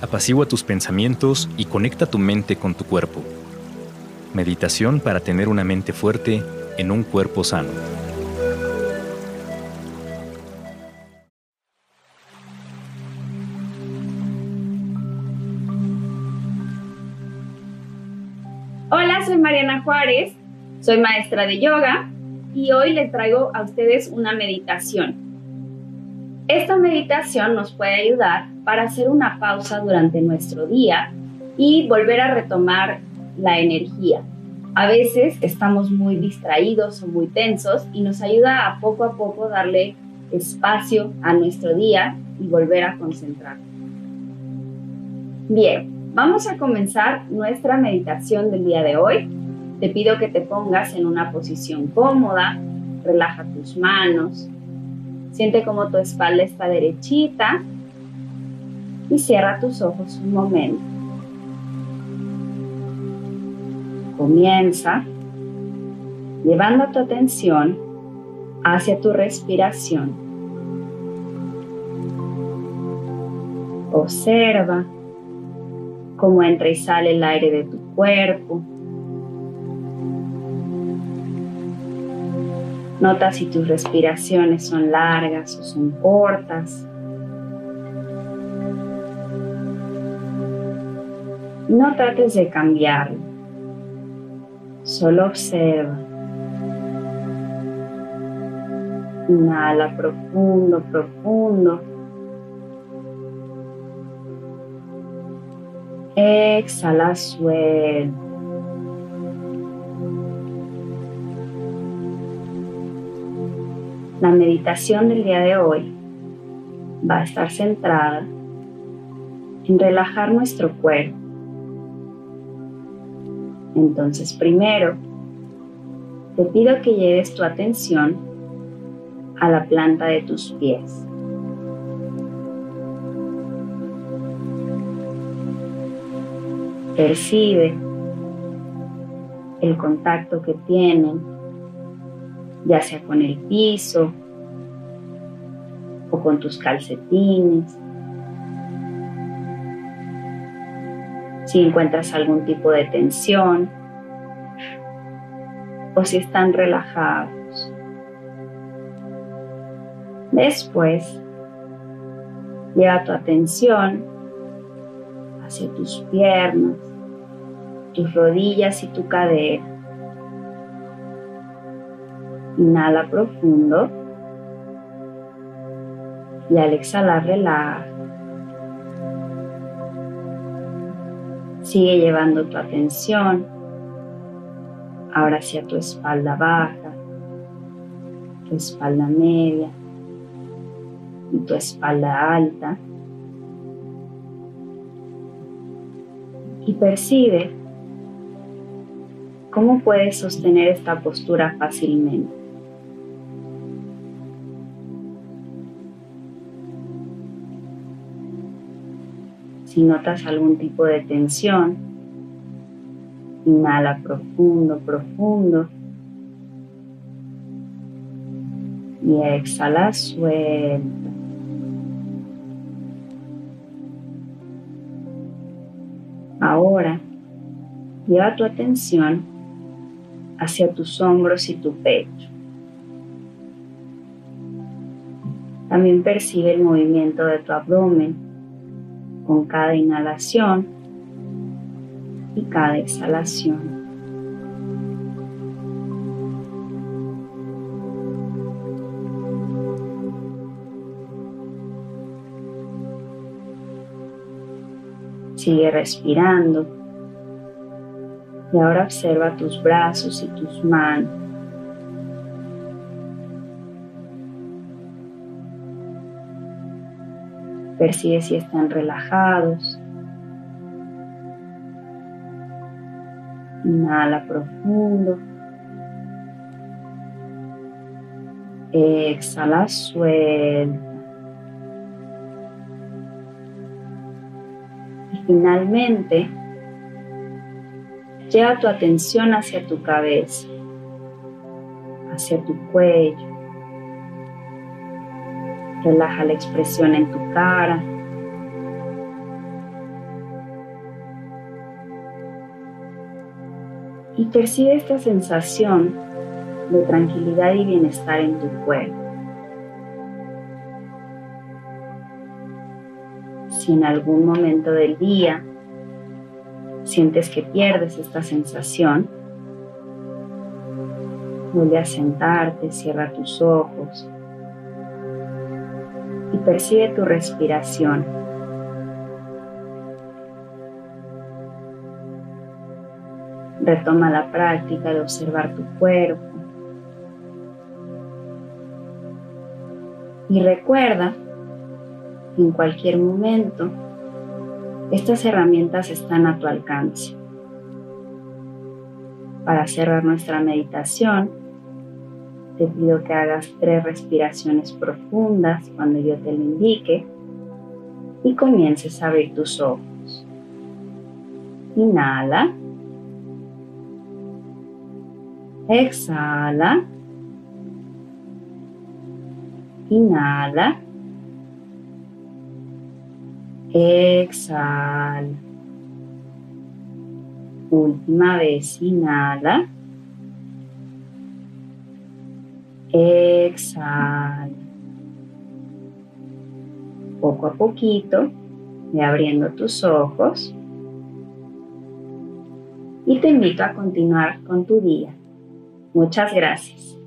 apacigua tus pensamientos y conecta tu mente con tu cuerpo. Meditación para tener una mente fuerte en un cuerpo sano. Hola, soy Mariana Juárez, soy maestra de yoga y hoy les traigo a ustedes una meditación. Esta meditación nos puede ayudar para hacer una pausa durante nuestro día y volver a retomar la energía. A veces estamos muy distraídos o muy tensos y nos ayuda a poco a poco darle espacio a nuestro día y volver a concentrar. Bien, vamos a comenzar nuestra meditación del día de hoy. Te pido que te pongas en una posición cómoda, relaja tus manos, Siente como tu espalda está derechita y cierra tus ojos un momento. Comienza llevando tu atención hacia tu respiración. Observa cómo entra y sale el aire de tu cuerpo. Nota si tus respiraciones son largas o son cortas. No trates de cambiarlo. Solo observa. Inhala profundo, profundo. Exhala, suelta. La meditación del día de hoy va a estar centrada en relajar nuestro cuerpo. Entonces, primero, te pido que lleves tu atención a la planta de tus pies. Percibe el contacto que tienen ya sea con el piso o con tus calcetines. Si encuentras algún tipo de tensión o si están relajados. Después, lleva tu atención hacia tus piernas, tus rodillas y tu cadera. Inhala profundo. Y al exhalar, relaja. Sigue llevando tu atención ahora hacia tu espalda baja, tu espalda media y tu espalda alta. Y percibe cómo puedes sostener esta postura fácilmente. Si notas algún tipo de tensión, inhala profundo, profundo. Y exhala, suelta. Ahora, lleva tu atención hacia tus hombros y tu pecho. También percibe el movimiento de tu abdomen con cada inhalación y cada exhalación. Sigue respirando y ahora observa tus brazos y tus manos. Percibe si están relajados. Inhala profundo. Exhala, suelta. Y finalmente, lleva tu atención hacia tu cabeza, hacia tu cuello, Relaja la expresión en tu cara. Y percibe esta sensación de tranquilidad y bienestar en tu cuerpo. si en algún momento del día sientes que pierdes esta sensación, vuelve a sentarte, cierra tus ojos y percibe tu respiración. Retoma la práctica de observar tu cuerpo. Y recuerda en cualquier momento estas herramientas están a tu alcance. Para cerrar nuestra meditación, te pido que hagas tres respiraciones profundas cuando yo te lo indique y comiences a abrir tus ojos. Inhala. Exhala. Inhala. Exhala. Última vez, inhala. Exhala. Poco a poquito, ve abriendo tus ojos. Y te invito a continuar con tu día. Muchas gracias.